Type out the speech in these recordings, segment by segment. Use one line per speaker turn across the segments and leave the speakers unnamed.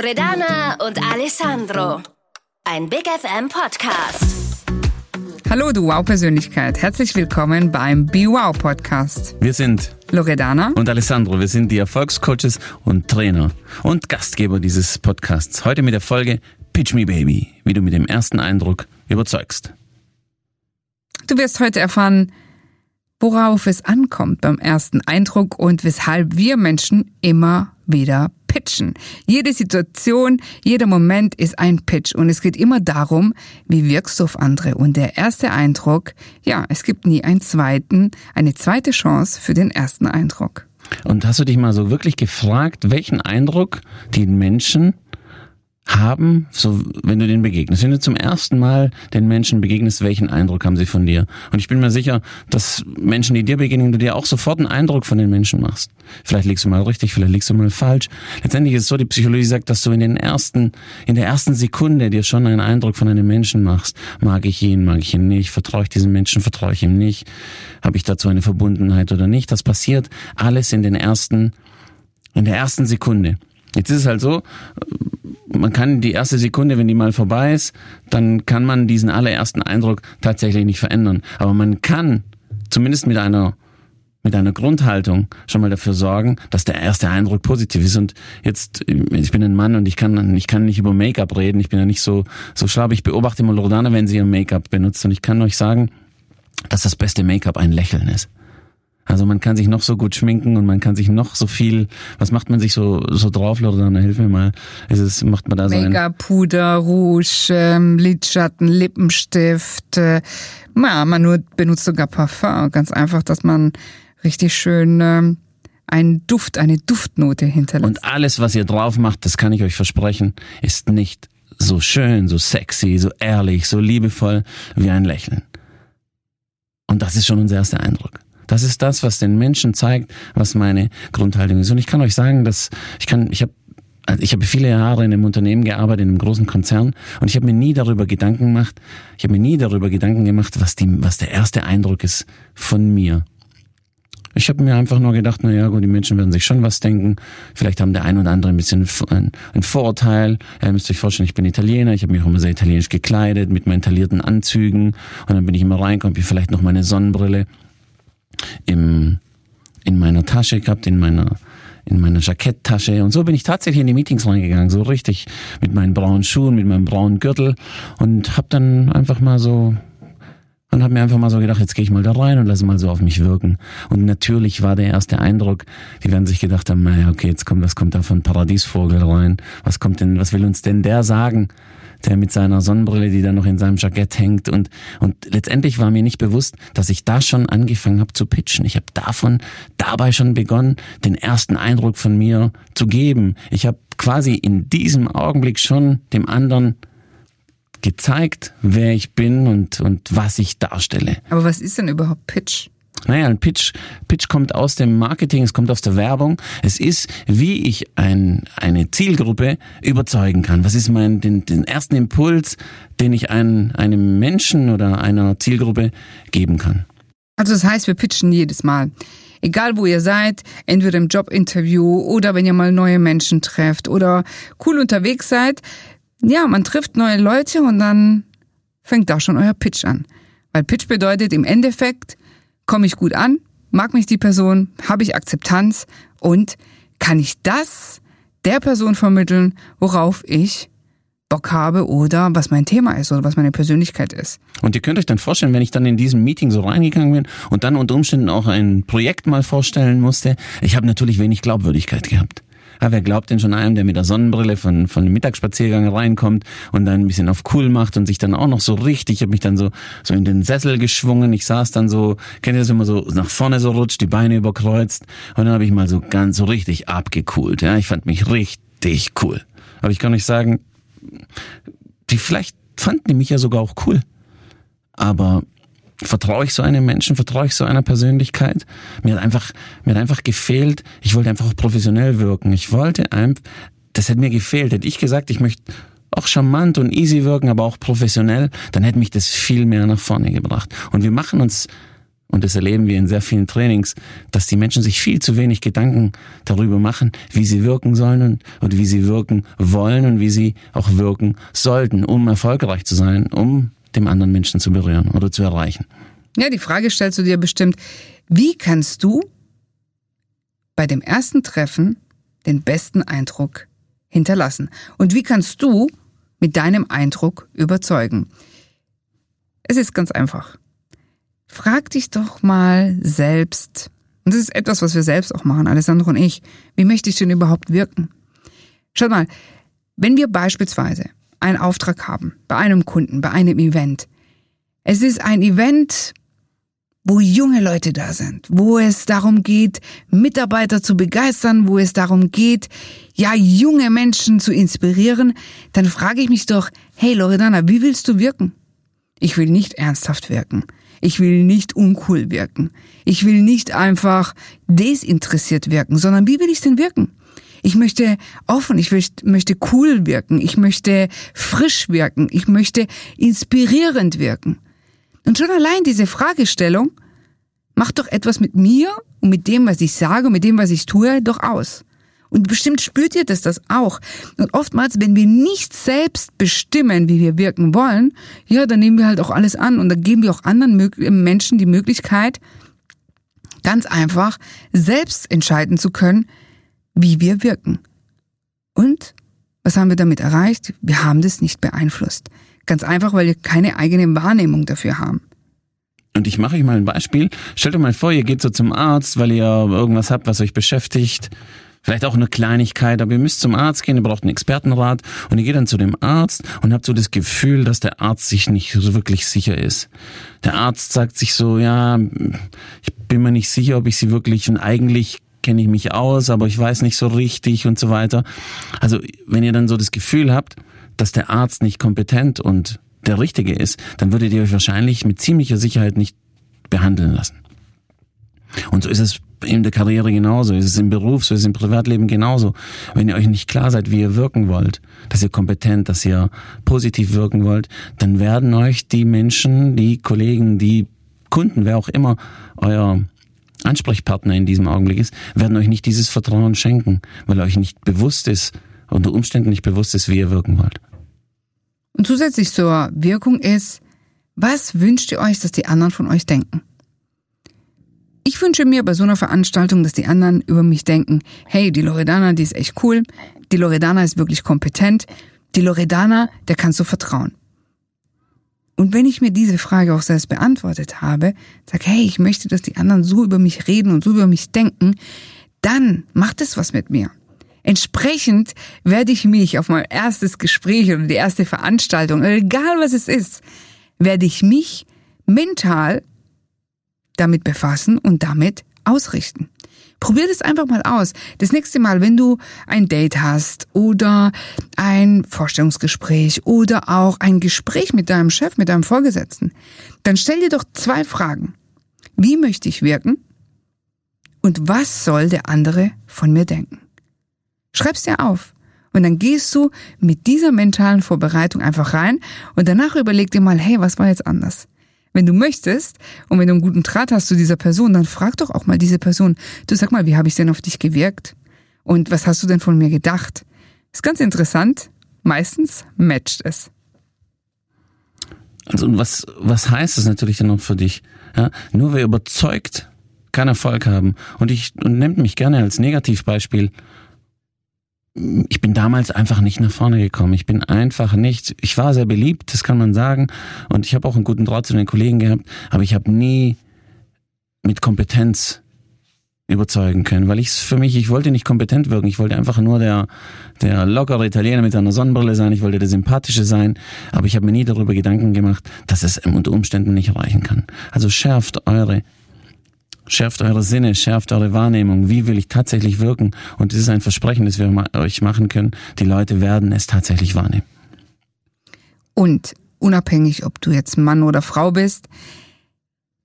Loredana und Alessandro. Ein Big FM Podcast.
Hallo, du Wow-Persönlichkeit. Herzlich willkommen beim Be Wow Podcast.
Wir sind
Loredana
und Alessandro. Wir sind die Erfolgscoaches und Trainer und Gastgeber dieses Podcasts. Heute mit der Folge Pitch Me Baby, wie du mit dem ersten Eindruck überzeugst.
Du wirst heute erfahren, worauf es ankommt beim ersten Eindruck und weshalb wir Menschen immer wieder pitchen. Jede Situation, jeder Moment ist ein Pitch und es geht immer darum, wie wirkst du auf andere. Und der erste Eindruck, ja, es gibt nie einen zweiten, eine zweite Chance für den ersten Eindruck.
Und hast du dich mal so wirklich gefragt, welchen Eindruck die Menschen haben, so wenn du denen begegnest. Wenn du zum ersten Mal den Menschen begegnest, welchen Eindruck haben sie von dir? Und ich bin mir sicher, dass Menschen, die dir begegnen, du dir auch sofort einen Eindruck von den Menschen machst. Vielleicht liegst du mal richtig, vielleicht liegst du mal falsch. Letztendlich ist es so, die Psychologie sagt, dass du in den ersten, in der ersten Sekunde dir schon einen Eindruck von einem Menschen machst. Mag ich ihn, mag ich ihn nicht? Vertraue ich diesem Menschen, vertraue ich ihm nicht? Habe ich dazu eine Verbundenheit oder nicht? Das passiert alles in den ersten, in der ersten Sekunde. Jetzt ist es halt so, man kann die erste Sekunde, wenn die mal vorbei ist, dann kann man diesen allerersten Eindruck tatsächlich nicht verändern. Aber man kann zumindest mit einer mit einer Grundhaltung schon mal dafür sorgen, dass der erste Eindruck positiv ist. Und jetzt, ich bin ein Mann und ich kann, ich kann nicht über Make-up reden. Ich bin ja nicht so, so schlau. Ich beobachte immer Loredana, wenn sie ihr Make-up benutzt. Und ich kann euch sagen, dass das beste Make-up ein Lächeln ist. Also man kann sich noch so gut schminken und man kann sich noch so viel, was macht man sich so, so drauf, Loredana, hilf mir mal. Ist es, macht man da so
Make-up, Puder, Rouge, ähm, Lidschatten, Lippenstift. Äh, ja, man nur benutzt sogar Parfum. Ganz einfach, dass man richtig schön ähm, einen Duft, eine Duftnote hinterlässt.
Und alles, was ihr drauf macht, das kann ich euch versprechen, ist nicht so schön, so sexy, so ehrlich, so liebevoll wie ein Lächeln. Und das ist schon unser erster Eindruck. Das ist das, was den Menschen zeigt, was meine Grundhaltung ist. Und ich kann euch sagen, dass ich kann, ich habe also ich habe viele Jahre in einem Unternehmen gearbeitet, in einem großen Konzern, und ich habe mir nie darüber Gedanken gemacht, ich habe mir nie darüber Gedanken gemacht, was, die, was der erste Eindruck ist von mir. Ich habe mir einfach nur gedacht, na ja, gut, die Menschen werden sich schon was denken. Vielleicht haben der ein oder andere ein bisschen ein, Vorurteil. Ihr müsst euch vorstellen, ich bin Italiener, ich habe mich auch immer sehr italienisch gekleidet, mit meinen taillierten Anzügen. Und dann bin ich immer reingekommen, wie vielleicht noch meine Sonnenbrille im, in meiner Tasche gehabt, in meiner in meiner Jacketttasche und so bin ich tatsächlich in die Meetings reingegangen, so richtig mit meinen braunen Schuhen, mit meinem braunen Gürtel und habe dann einfach mal so und habe mir einfach mal so gedacht, jetzt gehe ich mal da rein und lasse mal so auf mich wirken. Und natürlich war der erste Eindruck, die werden sich gedacht haben, naja, okay, jetzt kommt, was kommt da von Paradiesvogel rein? Was kommt denn, was will uns denn der sagen? Der mit seiner Sonnenbrille, die da noch in seinem Jackett hängt. Und, und letztendlich war mir nicht bewusst, dass ich da schon angefangen habe zu pitchen. Ich habe davon dabei schon begonnen, den ersten Eindruck von mir zu geben. Ich habe quasi in diesem Augenblick schon dem anderen gezeigt, wer ich bin und, und was ich darstelle.
Aber was ist denn überhaupt Pitch?
Naja, ein Pitch, Pitch kommt aus dem Marketing, es kommt aus der Werbung. Es ist, wie ich ein, eine Zielgruppe überzeugen kann. Was ist mein, den, den ersten Impuls, den ich ein, einem Menschen oder einer Zielgruppe geben kann?
Also das heißt, wir pitchen jedes Mal. Egal wo ihr seid, entweder im Jobinterview oder wenn ihr mal neue Menschen trefft oder cool unterwegs seid. Ja, man trifft neue Leute und dann fängt da schon euer Pitch an. Weil Pitch bedeutet im Endeffekt, Komme ich gut an? Mag mich die Person? Habe ich Akzeptanz? Und kann ich das der Person vermitteln, worauf ich Bock habe oder was mein Thema ist oder was meine Persönlichkeit ist.
Und ihr könnt euch dann vorstellen, wenn ich dann in diesem Meeting so reingegangen bin und dann unter Umständen auch ein Projekt mal vorstellen musste, ich habe natürlich wenig Glaubwürdigkeit gehabt. Ja, wer glaubt denn schon einem, der mit der Sonnenbrille von, von dem Mittagsspaziergang reinkommt und dann ein bisschen auf cool macht und sich dann auch noch so richtig, ich habe mich dann so, so in den Sessel geschwungen, ich saß dann so, kennt ihr das immer so nach vorne so rutscht, die Beine überkreuzt und dann habe ich mal so ganz so richtig abgekühlt. Ja, ich fand mich richtig cool. Aber ich kann euch sagen, die vielleicht fanden die mich ja sogar auch cool. Aber Vertraue ich so einem Menschen, vertraue ich so einer Persönlichkeit? Mir hat einfach, mir hat einfach gefehlt, ich wollte einfach professionell wirken. Ich wollte einfach, das hätte mir gefehlt. Hätte ich gesagt, ich möchte auch charmant und easy wirken, aber auch professionell, dann hätte mich das viel mehr nach vorne gebracht. Und wir machen uns und das erleben wir in sehr vielen Trainings, dass die Menschen sich viel zu wenig Gedanken darüber machen, wie sie wirken sollen und, und wie sie wirken wollen und wie sie auch wirken sollten, um erfolgreich zu sein, um dem anderen Menschen zu berühren oder zu erreichen.
Ja, die Frage stellst du dir bestimmt, wie kannst du bei dem ersten Treffen den besten Eindruck hinterlassen? Und wie kannst du mit deinem Eindruck überzeugen? Es ist ganz einfach. Frag dich doch mal selbst, und das ist etwas, was wir selbst auch machen, Alessandro und ich, wie möchte ich denn überhaupt wirken? Schaut mal, wenn wir beispielsweise einen Auftrag haben, bei einem Kunden, bei einem Event, es ist ein Event, wo junge Leute da sind, wo es darum geht, Mitarbeiter zu begeistern, wo es darum geht, ja, junge Menschen zu inspirieren, dann frage ich mich doch, hey Loredana, wie willst du wirken? Ich will nicht ernsthaft wirken. Ich will nicht uncool wirken. Ich will nicht einfach desinteressiert wirken, sondern wie will ich denn wirken? Ich möchte offen, ich möchte cool wirken, ich möchte frisch wirken, ich möchte inspirierend wirken. Und schon allein diese Fragestellung macht doch etwas mit mir und mit dem, was ich sage und mit dem, was ich tue, doch aus. Und bestimmt spürt ihr das das auch. Und oftmals, wenn wir nicht selbst bestimmen, wie wir wirken wollen, ja, dann nehmen wir halt auch alles an und dann geben wir auch anderen Menschen die Möglichkeit, ganz einfach selbst entscheiden zu können, wie wir wirken. Und was haben wir damit erreicht? Wir haben das nicht beeinflusst. Ganz einfach, weil wir keine eigene Wahrnehmung dafür haben.
Und ich mache euch mal ein Beispiel. Stellt euch mal vor, ihr geht so zum Arzt, weil ihr irgendwas habt, was euch beschäftigt Vielleicht auch eine Kleinigkeit, aber ihr müsst zum Arzt gehen, ihr braucht einen Expertenrat und ihr geht dann zu dem Arzt und habt so das Gefühl, dass der Arzt sich nicht so wirklich sicher ist. Der Arzt sagt sich so, ja, ich bin mir nicht sicher, ob ich sie wirklich und eigentlich kenne ich mich aus, aber ich weiß nicht so richtig und so weiter. Also wenn ihr dann so das Gefühl habt, dass der Arzt nicht kompetent und der Richtige ist, dann würdet ihr euch wahrscheinlich mit ziemlicher Sicherheit nicht behandeln lassen. Und so ist es in der Karriere genauso, ist es im Beruf, so ist es im Privatleben genauso. Wenn ihr euch nicht klar seid, wie ihr wirken wollt, dass ihr kompetent, dass ihr positiv wirken wollt, dann werden euch die Menschen, die Kollegen, die Kunden, wer auch immer euer Ansprechpartner in diesem Augenblick ist, werden euch nicht dieses Vertrauen schenken, weil euch nicht bewusst ist, unter Umständen nicht bewusst ist, wie ihr wirken wollt.
Und zusätzlich zur Wirkung ist, was wünscht ihr euch, dass die anderen von euch denken? Ich wünsche mir bei so einer Veranstaltung, dass die anderen über mich denken, hey, die Loredana, die ist echt cool, die Loredana ist wirklich kompetent, die Loredana, der kannst du vertrauen. Und wenn ich mir diese Frage auch selbst beantwortet habe, sag, hey, ich möchte, dass die anderen so über mich reden und so über mich denken, dann macht es was mit mir. Entsprechend werde ich mich auf mein erstes Gespräch oder die erste Veranstaltung, egal was es ist, werde ich mich mental damit befassen und damit ausrichten. Probier das einfach mal aus. Das nächste Mal, wenn du ein Date hast oder ein Vorstellungsgespräch oder auch ein Gespräch mit deinem Chef, mit deinem Vorgesetzten, dann stell dir doch zwei Fragen. Wie möchte ich wirken? Und was soll der andere von mir denken? Schreib's dir auf. Und dann gehst du mit dieser mentalen Vorbereitung einfach rein und danach überleg dir mal, hey, was war jetzt anders? Wenn du möchtest und wenn du einen guten Draht hast zu dieser Person, dann frag doch auch mal diese Person, du sag mal, wie habe ich denn auf dich gewirkt? Und was hast du denn von mir gedacht? Ist ganz interessant. Meistens matcht es.
Also, was, was heißt das natürlich dann noch für dich? Ja, nur wer überzeugt, kann Erfolg haben. Und ich, und nimmt mich gerne als Negativbeispiel ich bin damals einfach nicht nach vorne gekommen. Ich bin einfach nicht, ich war sehr beliebt, das kann man sagen. Und ich habe auch einen guten Draht zu den Kollegen gehabt, aber ich habe nie mit Kompetenz überzeugen können, weil ich für mich, ich wollte nicht kompetent wirken, ich wollte einfach nur der, der lockere Italiener mit einer Sonnenbrille sein, ich wollte der sympathische sein, aber ich habe mir nie darüber Gedanken gemacht, dass es unter Umständen nicht reichen kann. Also schärft eure Schärft eure Sinne, schärft eure Wahrnehmung. Wie will ich tatsächlich wirken? Und das ist ein Versprechen, das wir euch machen können. Die Leute werden es tatsächlich wahrnehmen.
Und unabhängig, ob du jetzt Mann oder Frau bist,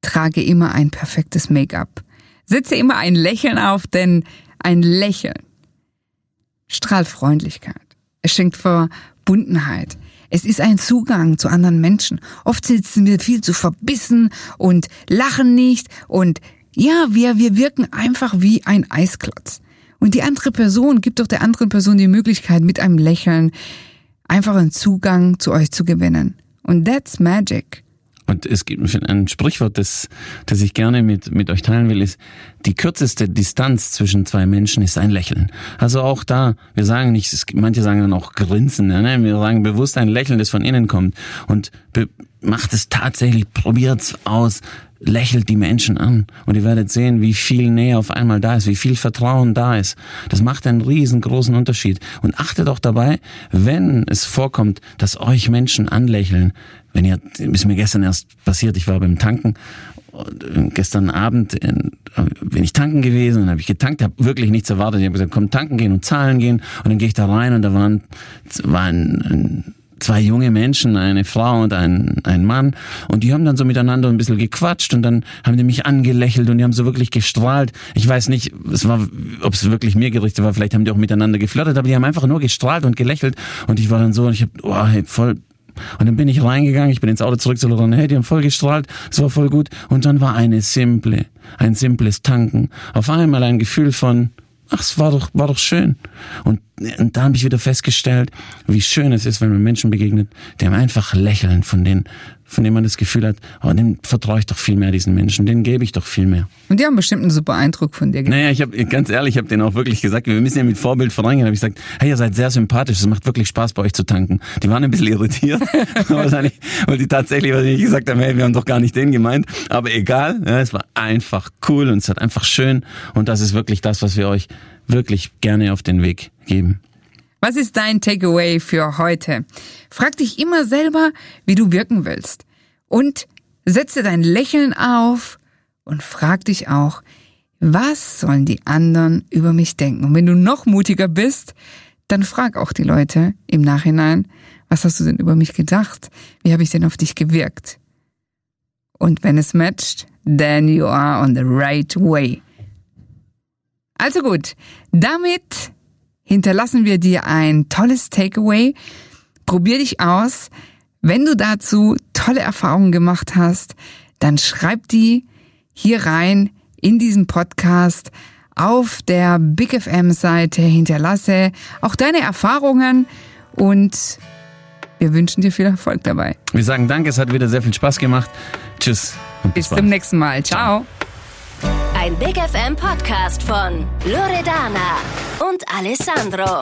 trage immer ein perfektes Make-up. Setze immer ein Lächeln auf, denn ein Lächeln strahlt Freundlichkeit. Es schenkt Verbundenheit. Es ist ein Zugang zu anderen Menschen. Oft sitzen wir viel zu verbissen und lachen nicht und ja, wir, wir wirken einfach wie ein Eisklotz. Und die andere Person gibt doch der anderen Person die Möglichkeit, mit einem Lächeln einfach einen Zugang zu euch zu gewinnen. Und that's magic.
Und es gibt ein Sprichwort, das, das ich gerne mit, mit euch teilen will, ist, die kürzeste Distanz zwischen zwei Menschen ist ein Lächeln. Also auch da, wir sagen nicht, manche sagen dann auch Grinsen, ne? wir sagen bewusst ein Lächeln, das von innen kommt. Und macht es tatsächlich, probiert's aus, lächelt die Menschen an und ihr werdet sehen, wie viel Nähe auf einmal da ist, wie viel Vertrauen da ist. Das macht einen riesengroßen Unterschied. Und achtet auch dabei, wenn es vorkommt, dass euch Menschen anlächeln, wenn ihr, ist mir gestern erst passiert, ich war beim Tanken und gestern Abend in, bin ich tanken gewesen und habe ich getankt, habe wirklich nichts erwartet. Ich habe gesagt, komm tanken gehen und zahlen gehen und dann gehe ich da rein und da waren war ein, ein zwei junge Menschen, eine Frau und ein, ein Mann. Und die haben dann so miteinander ein bisschen gequatscht und dann haben die mich angelächelt und die haben so wirklich gestrahlt. Ich weiß nicht, es war, ob es wirklich mir gerichtet war, vielleicht haben die auch miteinander geflirtet, aber die haben einfach nur gestrahlt und gelächelt. Und ich war dann so, und ich habe, oh, hey, voll und dann bin ich reingegangen, ich bin ins Auto zurück zu Lorraine, hey, die haben voll gestrahlt, es war voll gut. Und dann war eine simple, ein simples Tanken. Auf einmal ein Gefühl von, ach, es war doch, war doch schön. Und, und da habe ich wieder festgestellt, wie schön es ist, wenn man Menschen begegnet, die haben einfach lächeln, von denen, von denen man das Gefühl hat, oh, dem vertraue ich doch viel mehr diesen Menschen, denen gebe ich doch viel mehr.
Und die haben bestimmt einen super Eindruck von dir.
Naja, ich habe ganz ehrlich, ich habe denen auch wirklich gesagt, wir müssen ja mit Vorbild vorangehen. Habe ich gesagt, hey, ihr seid sehr sympathisch, es macht wirklich Spaß bei euch zu tanken. Die waren ein bisschen irritiert, wahrscheinlich, weil die tatsächlich wahrscheinlich gesagt haben, hey, wir haben doch gar nicht den gemeint. Aber egal, ja, es war einfach cool und es hat einfach schön und das ist wirklich das, was wir euch wirklich gerne auf den Weg geben.
Was ist dein Takeaway für heute? Frag dich immer selber, wie du wirken willst. Und setze dein Lächeln auf und frag dich auch, was sollen die anderen über mich denken? Und wenn du noch mutiger bist, dann frag auch die Leute im Nachhinein, was hast du denn über mich gedacht? Wie habe ich denn auf dich gewirkt? Und wenn es matcht, then you are on the right way. Also gut, damit hinterlassen wir dir ein tolles Takeaway. Probier dich aus. Wenn du dazu tolle Erfahrungen gemacht hast, dann schreib die hier rein in diesen Podcast auf der Big FM Seite. Hinterlasse auch deine Erfahrungen und wir wünschen dir viel Erfolg dabei.
Wir sagen Danke, es hat wieder sehr viel Spaß gemacht. Tschüss.
Bis, bis zum nächsten Mal. Ciao.
Ein Big FM Podcast von Loredana und Alessandro.